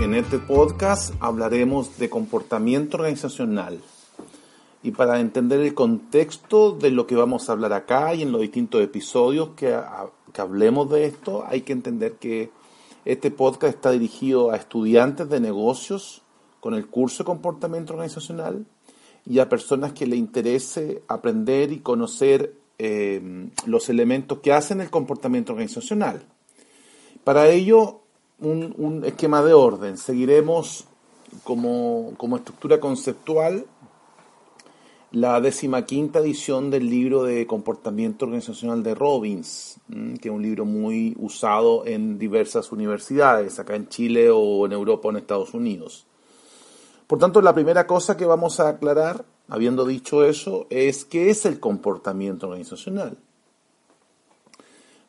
En este podcast hablaremos de comportamiento organizacional. Y para entender el contexto de lo que vamos a hablar acá y en los distintos episodios que, que hablemos de esto, hay que entender que este podcast está dirigido a estudiantes de negocios con el curso de comportamiento organizacional y a personas que le interese aprender y conocer eh, los elementos que hacen el comportamiento organizacional. Para ello un, esquema de orden. Seguiremos como, estructura conceptual la quinta edición del libro de comportamiento organizacional de Robbins, que es un libro muy usado en diversas universidades, acá en Chile o en Europa o en Estados Unidos. Por tanto, la primera cosa que vamos a aclarar, habiendo dicho eso, es qué es el comportamiento organizacional.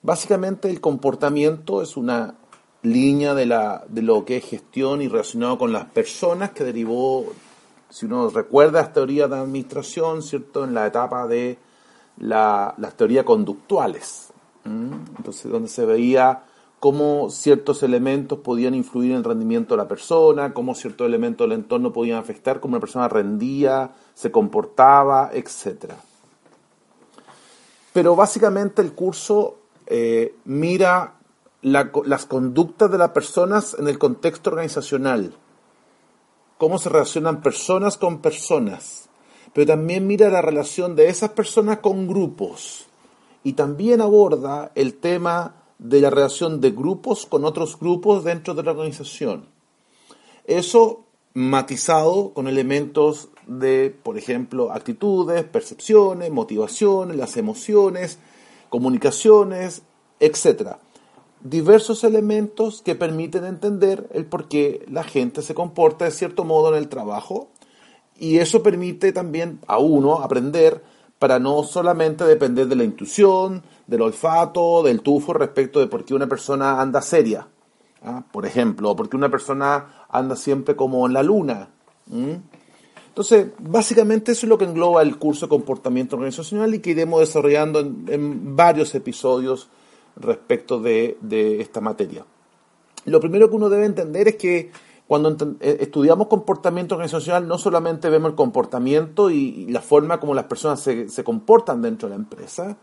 Básicamente el comportamiento es una línea de, la, de lo que es gestión y relacionado con las personas que derivó, si uno recuerda las teorías de administración, ¿cierto? En la etapa de la, las teorías conductuales. Entonces, donde se veía cómo ciertos elementos podían influir en el rendimiento de la persona, cómo ciertos elementos del entorno podían afectar, cómo la persona rendía, se comportaba, etc. Pero básicamente el curso eh, mira las conductas de las personas en el contexto organizacional, cómo se relacionan personas con personas, pero también mira la relación de esas personas con grupos. Y también aborda el tema de la relación de grupos con otros grupos dentro de la organización. Eso matizado con elementos de, por ejemplo, actitudes, percepciones, motivaciones, las emociones, comunicaciones, etcétera diversos elementos que permiten entender el por qué la gente se comporta de cierto modo en el trabajo y eso permite también a uno aprender para no solamente depender de la intuición, del olfato, del tufo respecto de por qué una persona anda seria, ¿ah? por ejemplo, o por qué una persona anda siempre como en la luna. Entonces, básicamente eso es lo que engloba el curso de comportamiento organizacional y que iremos desarrollando en varios episodios respecto de, esta materia. Lo primero que uno debe entender es que cuando eh, estudiamos comportamiento organizacional no solamente vemos el comportamiento y, la forma como las personas se, comportan dentro de la empresa,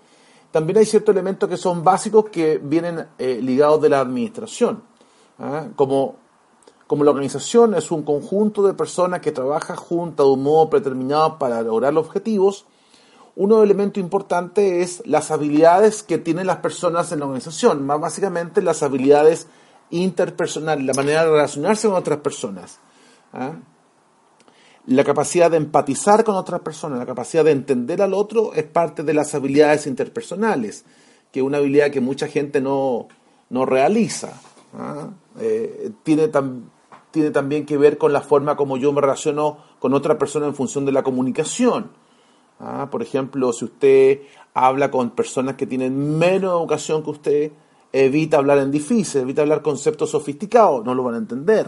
también hay ciertos elementos que son básicos que vienen eh, ligados de la administración. ¿ah? Como, como la organización es un conjunto de personas que trabaja juntas de un modo predeterminado para lograr los objetivos, uno elemento importante es las habilidades que tienen las personas en la organización, más básicamente las habilidades interpersonales, la manera de relacionarse con otras personas. ¿ah? La capacidad de empatizar con otras personas, la capacidad de entender al otro es parte de las habilidades interpersonales, que es una habilidad que mucha gente no, realiza. ¿ah? Eh, tiene, tiene también que ver con la forma como yo me relaciono con otra persona en función de la comunicación Ah, por ejemplo, si usted habla con personas que tienen menos educación que usted, evita hablar en difícil, evita hablar conceptos sofisticados, no lo van a entender.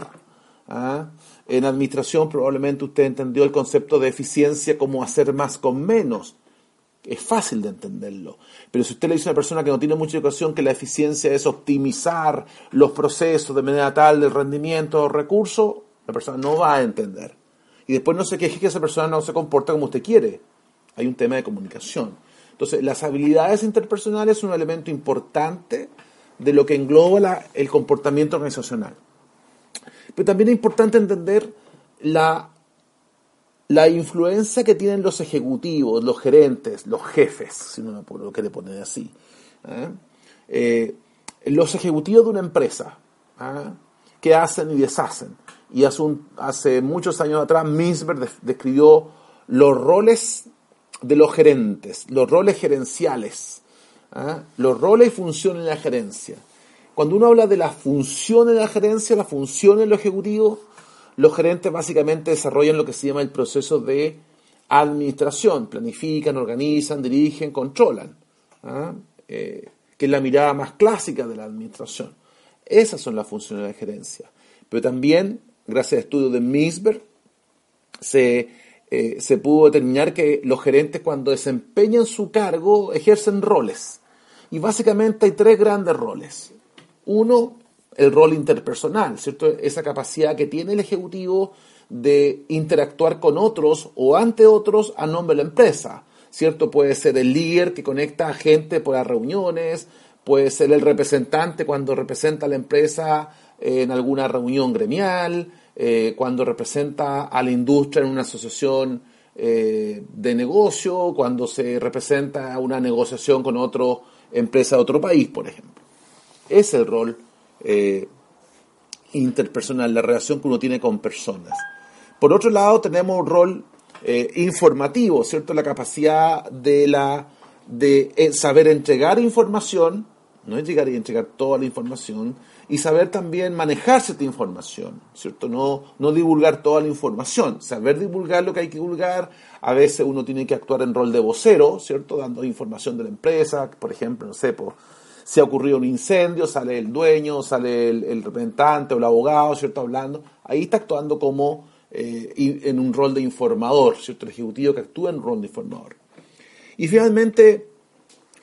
Ah, en administración probablemente usted entendió el concepto de eficiencia como hacer más con menos. Es fácil de entenderlo. Pero si usted le dice a una persona que no tiene mucha educación que la eficiencia es optimizar los procesos de manera tal del rendimiento o recursos, la persona no va a entender. Y después no se queje que esa persona no se comporta como usted quiere hay un tema de comunicación. Entonces, las habilidades interpersonales son un elemento importante de lo que engloba el comportamiento organizacional. Pero también es importante entender la la influencia que tienen los ejecutivos, los gerentes, los jefes, si uno lo quiere poner así, ¿eh? Eh, los ejecutivos de una empresa, ¿ah? que hacen y deshacen. Y hace, hace muchos años atrás, Minsberg describió los roles de los gerentes, los roles gerenciales, ¿ah? los roles y funciones de la gerencia. Cuando uno habla de las funciones de la gerencia, las funciones de los ejecutivos, los gerentes básicamente desarrollan lo que se llama el proceso de administración, planifican, organizan, dirigen, controlan, ¿ah? eh, que es la mirada más clásica de la administración. Esas son las funciones de la gerencia. Pero también, gracias al estudio de Misberg, se, eh, se pudo determinar que los gerentes cuando desempeñan su cargo ejercen roles. Y básicamente hay tres grandes roles. Uno, el rol interpersonal, ¿cierto? Esa capacidad que tiene el ejecutivo de interactuar con otros o ante otros a nombre de la empresa, ¿cierto? Puede ser el líder que conecta a gente por las reuniones, puede ser el representante cuando representa a la empresa en alguna reunión gremial, eh, cuando representa a la industria en una asociación eh, de negocio, cuando se representa una negociación con otra empresa de otro país, por ejemplo. Es el rol eh, interpersonal, la relación que uno tiene con personas. Por otro lado, tenemos un rol informativo, ¿cierto? La capacidad de, la, de saber entregar información, no es llegar y entregar toda la información, y saber también manejar cierta información, ¿cierto? No, no divulgar toda la información, saber divulgar lo que hay que divulgar. A veces uno tiene que actuar en rol de vocero, ¿cierto? Dando información de la empresa, por ejemplo, no sé, por si ha ocurrido un incendio, sale el dueño, sale el, representante o el abogado, ¿cierto? Hablando. Ahí está actuando como eh, en un rol de informador, ¿cierto? El ejecutivo que actúa en rol de informador. Y finalmente,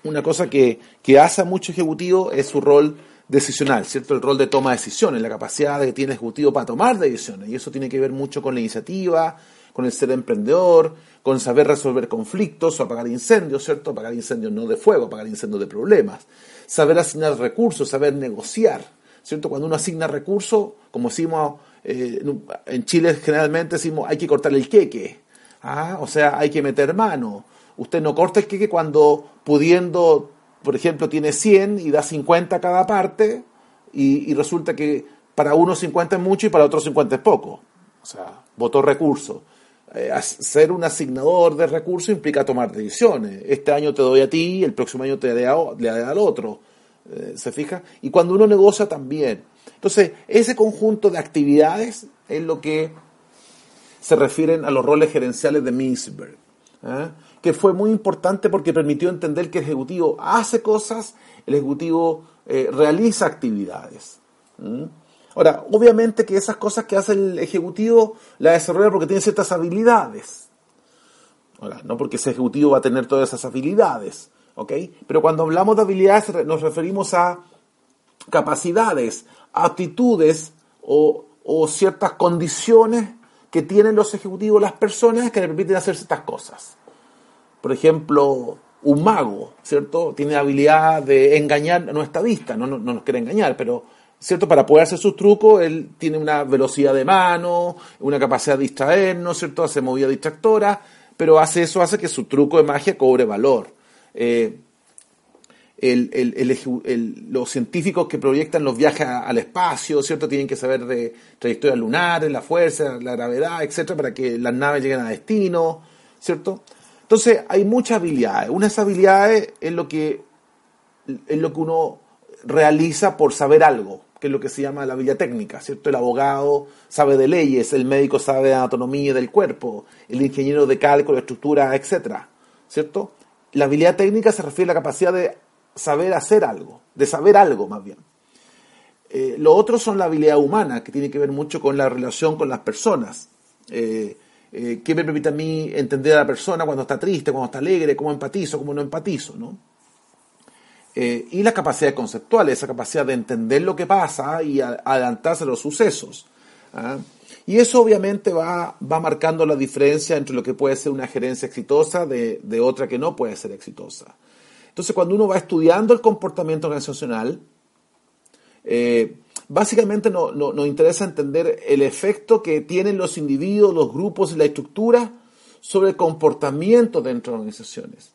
una cosa que, que hace a mucho ejecutivo es su rol decisional, ¿cierto? El rol de toma de decisiones, la capacidad que tiene el ejecutivo para tomar decisiones. Y eso tiene que ver mucho con la iniciativa, con el ser emprendedor, con saber resolver conflictos o apagar incendios, ¿cierto? Apagar incendios no de fuego, apagar incendios de problemas saber asignar recursos, saber negociar, ¿cierto? Cuando uno asigna recursos, como decimos eh, en Chile generalmente decimos hay que cortar el queque, ¿ah? o sea, hay que meter mano. Usted no corta el queque cuando pudiendo, por ejemplo, tiene 100 y da 50 a cada parte y, resulta que para uno 50 es mucho y para otro 50 es poco. O sea, votó recursos. Eh, ser un asignador de recursos implica tomar decisiones. Este año te doy a ti, el próximo año te le doy al otro. Eh, ¿Se fija? Y cuando uno negocia también. Entonces, ese conjunto de actividades es lo que se refieren a los roles gerenciales de Minsberg, ¿eh? Que fue muy importante porque permitió entender que el Ejecutivo hace cosas, el Ejecutivo realiza actividades. Ahora, obviamente que esas cosas que hace el ejecutivo las desarrolla porque tiene ciertas habilidades. Ahora, no porque ese ejecutivo va a tener todas esas habilidades, ¿ok? Pero cuando hablamos de habilidades nos referimos a capacidades, aptitudes o, ciertas condiciones que tienen los ejecutivos, las personas que le permiten hacer ciertas cosas. Por ejemplo, un mago, ¿cierto? Tiene habilidad de engañar a nuestra vista, no, no nos quiere engañar, pero ¿cierto? Para poder hacer sus trucos, él tiene una velocidad de mano, una capacidad de distraernos, ¿cierto? Hace movida distractora, pero hace eso, hace que su truco de magia cobre valor. Eh, los científicos que proyectan los viajes al espacio, ¿cierto? Tienen que saber de trayectorias lunares, la fuerza, la gravedad, etcétera, para que las naves lleguen a destino, ¿cierto? Entonces, hay muchas habilidades. Una de esas habilidades es lo que, es lo que uno realiza por saber algo que es lo que se llama la habilidad técnica, ¿cierto? El abogado sabe de leyes, el médico sabe de anatomía del cuerpo, el ingeniero de cálculo, estructura, etcétera, ¿cierto? La habilidad técnica se refiere a la capacidad de saber hacer algo, de saber algo más bien. Eh, lo otro son la habilidad humana, que tiene que ver mucho con la relación con las personas. Eh, eh, ¿Qué me permite a mí entender a la persona cuando está triste, cuando está alegre, cómo empatizo, cómo no empatizo, ¿no? Eh, y la capacidad conceptual, esa capacidad de entender lo que pasa y adelantarse a los sucesos. ¿ah? Y eso obviamente va, va marcando la diferencia entre lo que puede ser una gerencia exitosa de, otra que no puede ser exitosa. Entonces, cuando uno va estudiando el comportamiento organizacional, eh, básicamente nos interesa entender el efecto que tienen los individuos, los grupos y la estructura sobre el comportamiento dentro de organizaciones.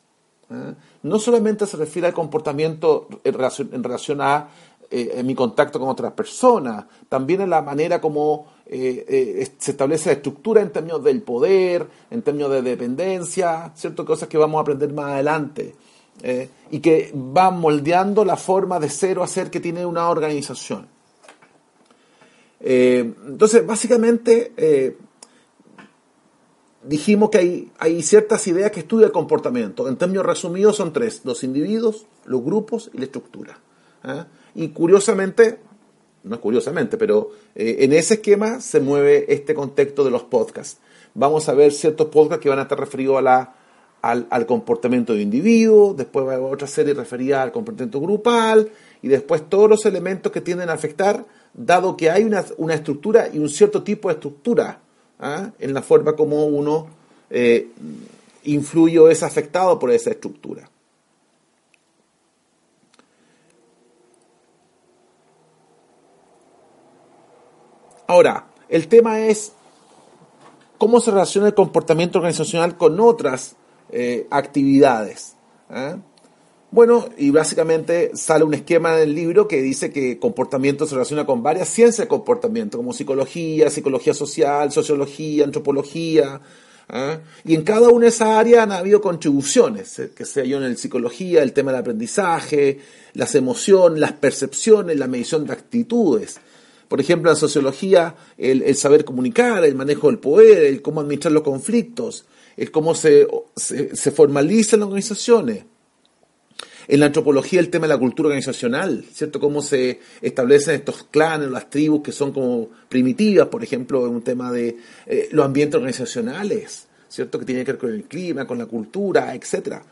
¿ah? No solamente se refiere al comportamiento en relación, a eh, mi contacto con otras personas, también a la manera como eh, eh, se establece la estructura en términos del poder, en términos de dependencia, ciertas cosas que vamos a aprender más adelante. y que van moldeando la forma de ser o hacer que tiene una organización. Entonces, básicamente, dijimos que hay, hay, ciertas ideas que estudia el comportamiento. En términos resumidos son tres, los individuos, los grupos y la estructura. ¿ah? Y curiosamente, no curiosamente, pero eh, en ese esquema se mueve este contexto de los podcasts. Vamos a ver ciertos podcasts que van a estar referidos a la, al, comportamiento de individuo, después va a haber otra serie referida al comportamiento grupal, y después todos los elementos que tienden a afectar, dado que hay una, una estructura y un cierto tipo de estructura ¿ah? en la forma como uno eh, influye o es afectado por esa estructura. Ahora, el tema es cómo se relaciona el comportamiento organizacional con otras eh, actividades. ¿ah? Bueno, y básicamente sale un esquema en el libro que dice que comportamiento se relaciona con varias ciencias de comportamiento, como psicología, psicología social, sociología, antropología. ¿ah? Y en cada una de esas áreas han habido contribuciones, eh, que sea yo en el psicología, el tema del aprendizaje, las emociones, las percepciones, la medición de actitudes. Por ejemplo, en sociología, el, saber comunicar, el manejo del poder, el cómo administrar los conflictos, el cómo se, se, se formalizan las organizaciones. En la antropología el tema de la cultura organizacional, ¿cierto? Cómo se establecen estos clanes, las tribus que son como primitivas, por ejemplo, en un tema de eh, los ambientes organizacionales, ¿cierto? Que tiene que ver con el clima, con la cultura, etcétera.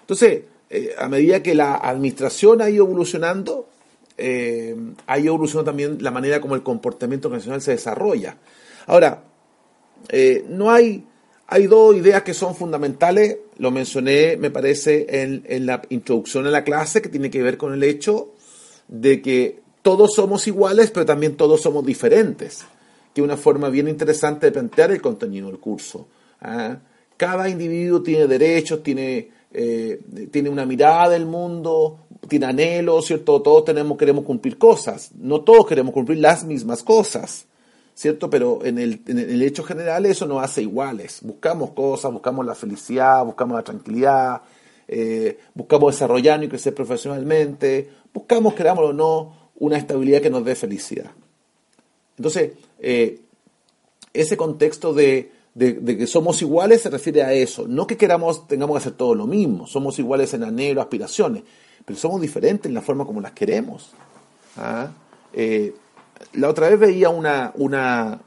Entonces, eh, a medida que la administración ha ido evolucionando, eh, ha ido evolucionando también la manera como el comportamiento organizacional se desarrolla. Ahora, no hay hay dos ideas que son fundamentales, lo mencioné, me parece, en, la introducción a la clase, que tiene que ver con el hecho de que todos somos iguales, pero también todos somos diferentes, que es una forma bien interesante de plantear el contenido del curso. ¿ah? Cada individuo tiene derechos, tiene, eh, tiene una mirada del mundo, tiene anhelos, ¿cierto? Todos tenemos, queremos cumplir cosas, no todos queremos cumplir las mismas cosas. ¿Cierto? Pero en el, en el hecho general eso nos hace iguales. Buscamos cosas, buscamos la felicidad, buscamos la tranquilidad, eh, buscamos desarrollarnos y crecer profesionalmente, buscamos, querámoslo o no, una estabilidad que nos dé felicidad. Entonces, eh, ese contexto de, que somos iguales se refiere a eso. No que queramos, tengamos que hacer todo lo mismo. Somos iguales en anhelo, aspiraciones, pero somos diferentes en la forma como las queremos. ¿ah? Eh, la otra vez veía una, una,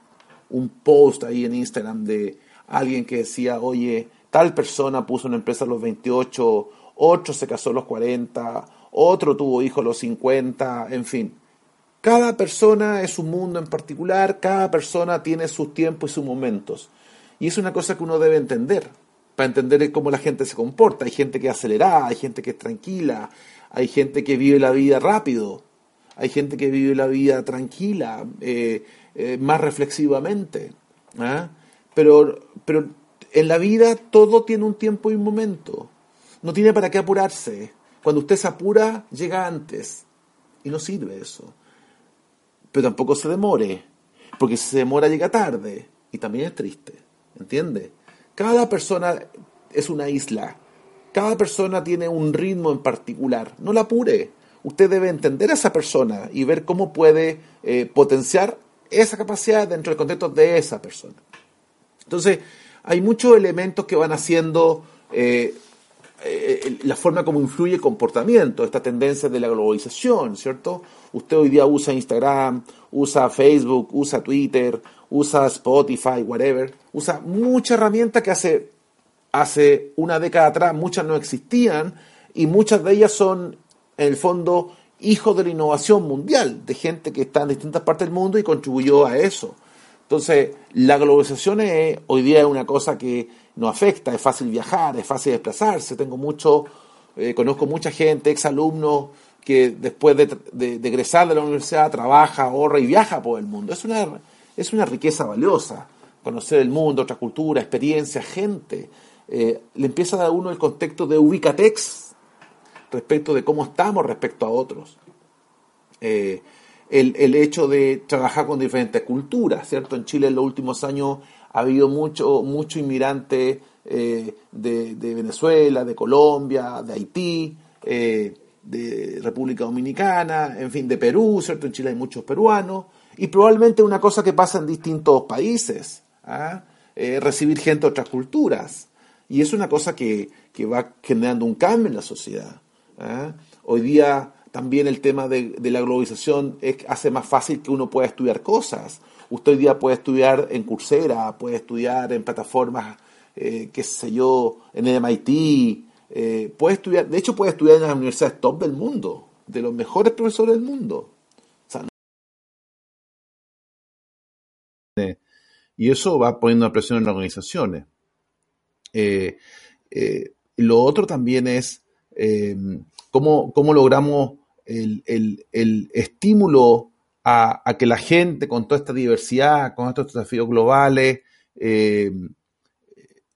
un post ahí en Instagram de alguien que decía, oye, tal persona puso una empresa a los 28, otro se casó a los 40, otro tuvo hijos a los 50, en fin. Cada persona es un mundo en particular, cada persona tiene sus tiempos y sus momentos. Y es una cosa que uno debe entender, para entender cómo la gente se comporta. Hay gente que es acelerada, hay gente que es tranquila, hay gente que vive la vida rápido, hay gente que vive la vida tranquila, eh, eh, más reflexivamente. ¿ah? Pero, pero en la vida todo tiene un tiempo y un momento. No tiene para qué apurarse. Cuando usted se apura, llega antes. Y no sirve eso. Pero tampoco se demore. Porque si se demora, llega tarde. Y también es triste. ¿Entiende? Cada persona es una isla. Cada persona tiene un ritmo en particular. No la apure usted debe entender a esa persona y ver cómo puede eh, potenciar esa capacidad dentro del contexto de esa persona. Entonces, hay muchos elementos que van haciendo eh, eh, la forma como influye el comportamiento, esta tendencia de la globalización, ¿cierto? Usted hoy día usa Instagram, usa Facebook, usa Twitter, usa Spotify, whatever, usa muchas herramientas que hace, hace una década atrás muchas no existían y muchas de ellas son en el fondo, hijo de la innovación mundial, de gente que está en distintas partes del mundo y contribuyó a eso. Entonces, la globalización es, hoy día es una cosa que nos afecta, es fácil viajar, es fácil desplazarse. Tengo mucho, eh, conozco mucha gente, exalumnos, que después de, de, egresar de la universidad trabaja, ahorra y viaja por el mundo. Es una, es una riqueza valiosa. conocer el mundo, otra cultura, experiencia, gente. Eh, le empieza a dar uno el contexto de ubicatex respecto de cómo estamos respecto a otros. Eh, el, hecho de trabajar con diferentes culturas, ¿cierto? En Chile en los últimos años ha habido mucho, mucho inmigrante eh, de, Venezuela, de Colombia, de Haití, de República Dominicana, en fin, de Perú, ¿cierto? En Chile hay muchos peruanos, y probablemente una cosa que pasa en distintos países, ¿ah? recibir gente de otras culturas. Y es una cosa que, va generando un cambio en la sociedad. ¿Eh? Hoy día también el tema de, la globalización hace más fácil que uno pueda estudiar cosas. Usted hoy día puede estudiar en Coursera, puede estudiar en plataformas, eh, qué sé yo, en el MIT, eh, puede estudiar, de hecho puede estudiar en las universidades top del mundo, de los mejores profesores del mundo. y eso va poniendo presión en las organizaciones. Eh, lo otro también es eh, cómo, logramos el, estímulo a, que la gente con toda esta diversidad, con estos desafíos globales,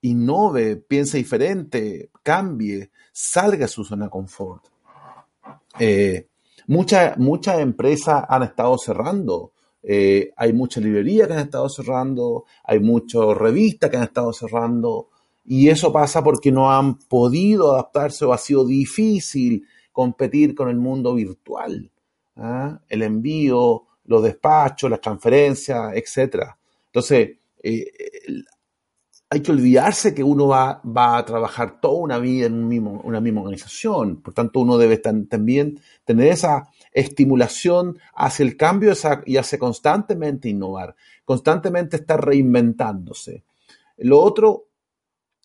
innove, piense diferente, cambie, salga de su zona de confort. muchas, muchas empresas han estado cerrando. hay muchas librerías que han estado cerrando, hay muchas revistas que han estado cerrando, y eso pasa porque no han podido adaptarse o ha sido difícil competir con el mundo virtual. ¿ah? El envío, los despachos, las transferencias, etc. Entonces, eh, hay que olvidarse que uno va, va, a trabajar toda una vida en un mismo, una misma organización. Por tanto, uno debe también tener esa estimulación hacia el cambio y hacia constantemente innovar, constantemente estar reinventándose. Lo otro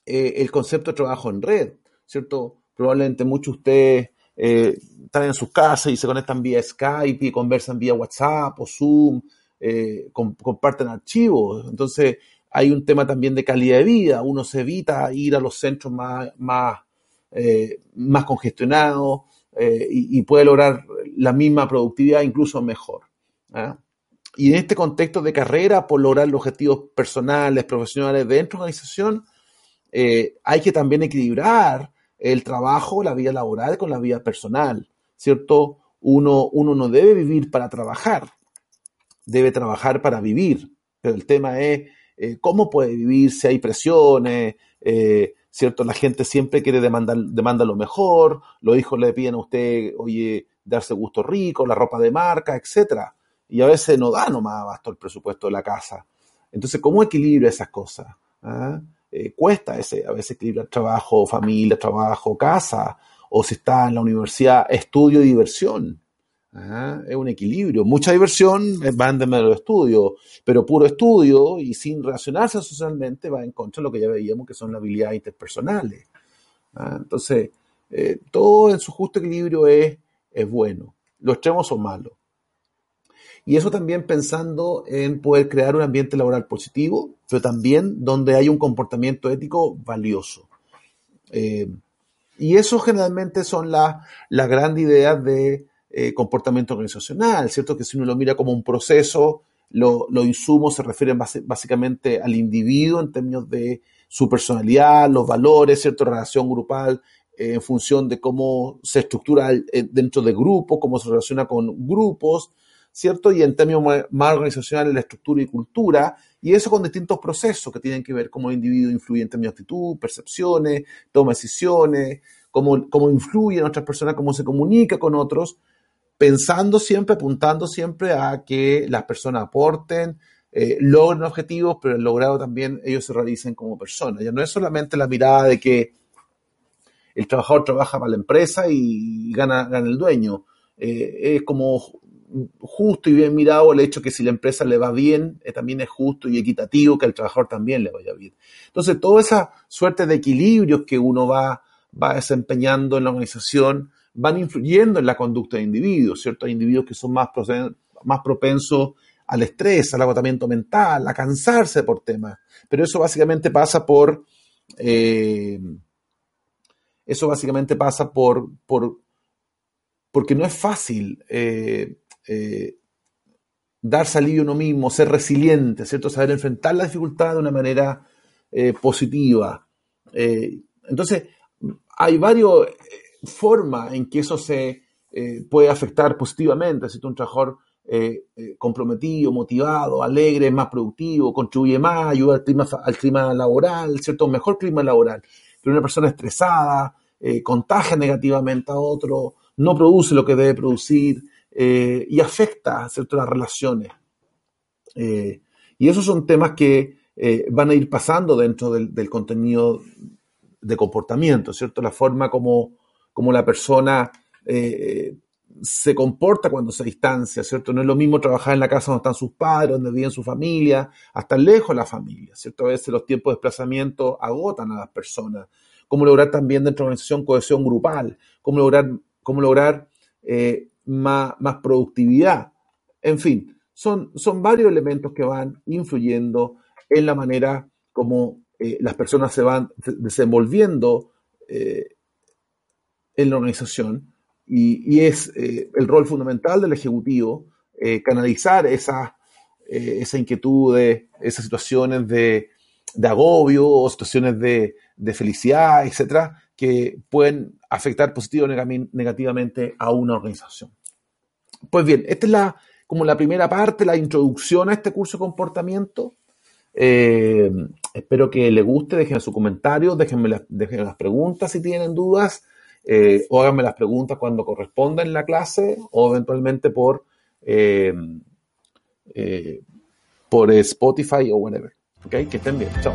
eh, el concepto de trabajo en red, ¿cierto? Probablemente muchos de ustedes eh, están en sus casas y se conectan vía Skype y conversan vía WhatsApp o Zoom, eh, comparten archivos. Entonces, hay un tema también de calidad de vida. Uno se evita ir a los centros más, más, más congestionados y, puede lograr la misma productividad, incluso mejor. ¿ah? Y en este contexto de carrera, por lograr los objetivos personales, profesionales dentro de la organización, eh, hay que también equilibrar el trabajo, la vida laboral con la vida personal, ¿cierto? Uno, uno no debe vivir para trabajar, debe trabajar para vivir, pero el tema es eh, cómo puede vivir si hay presiones, eh, ¿cierto? La gente siempre quiere demandar demanda lo mejor, los hijos le piden a usted, oye, darse gusto rico, la ropa de marca, etcétera. Y a veces no da nomás abasto el presupuesto de la casa. Entonces, ¿cómo equilibra esas cosas? ¿Ah? Eh, cuesta ese, a veces equilibrar trabajo, familia, trabajo, casa, o si está en la universidad, estudio y diversión. ¿ah? Es un equilibrio. Mucha diversión va en medio del estudio, pero puro estudio y sin relacionarse socialmente va en contra de lo que ya veíamos que son las habilidades interpersonales. ¿ah? Entonces, eh, todo en su justo equilibrio es, es bueno. Los extremos son malos. Y eso también pensando en poder crear un ambiente laboral positivo, pero también donde hay un comportamiento ético valioso. Eh, y eso generalmente son las grandes ideas de eh, comportamiento organizacional, ¿cierto? Que si uno lo mira como un proceso, los insumos se refieren básicamente al individuo en términos de su personalidad, los valores, ¿cierto? Relación grupal eh, en función de cómo se estructura dentro de grupos, cómo se relaciona con grupos, ¿cierto? Y en términos más organizacionales, la estructura y cultura, y eso con distintos procesos que tienen que ver cómo el individuo influye en términos de actitud, percepciones, toma decisiones, cómo, cómo influye en otras personas, cómo se comunica con otros, pensando siempre, apuntando siempre a que las personas aporten, eh, logren objetivos, pero el logrado también ellos se realicen como personas. Ya no es solamente la mirada de que el trabajador trabaja para la empresa y gana, gana el dueño. Eh, es como justo y bien mirado el hecho que si la empresa le va bien, eh, también es justo y equitativo que al trabajador también le vaya bien. Entonces, toda esa suerte de equilibrios que uno va, va desempeñando en la organización van influyendo en la conducta de individuos, ¿cierto? Hay individuos que son más, más propensos al estrés, al agotamiento mental, a cansarse por temas. Pero eso básicamente pasa por... Eh, eso básicamente pasa por, por porque no es fácil eh, eh, darse alivio uno mismo, ser resiliente, ¿cierto? Saber enfrentar la dificultad de una manera eh, positiva. Eh, entonces, hay varias formas en que eso se puede afectar positivamente, ¿cierto? Un trabajador comprometido, motivado, alegre, más productivo, contribuye más, ayuda al clima, al clima laboral, ¿cierto? Mejor clima laboral. Pero una persona estresada, contagia negativamente a otro, no produce lo que debe producir, eh, y afecta ¿cierto? las relaciones. Eh, y esos son temas que eh, van a ir pasando dentro del, contenido de comportamiento, ¿cierto? La forma como, como la persona se comporta cuando se distancia, ¿cierto? No es lo mismo trabajar en la casa donde están sus padres, donde viven su familia, hasta lejos de la familia, ¿cierto? A veces los tiempos de desplazamiento agotan a las personas. Cómo lograr también dentro de la organización cohesión grupal, cómo lograr, cómo lograr más, productividad. En fin, son, son varios elementos que van influyendo en la manera como eh, las personas se van desenvolviendo eh, en la organización y, es eh, el rol fundamental del Ejecutivo canalizar esa, esa inquietud, esas situaciones de, agobio o situaciones de, de felicidad, etcétera, que pueden afectar positivo o negativamente a una organización. Pues bien, esta es la, como la primera parte, la introducción a este curso de comportamiento. Eh, espero que les guste, déjenme su comentario, déjenme las, las preguntas si tienen dudas, eh, o háganme las preguntas cuando corresponda en la clase, o eventualmente por, eh, por Spotify o whatever. ¿Ok? Que estén bien. Chao.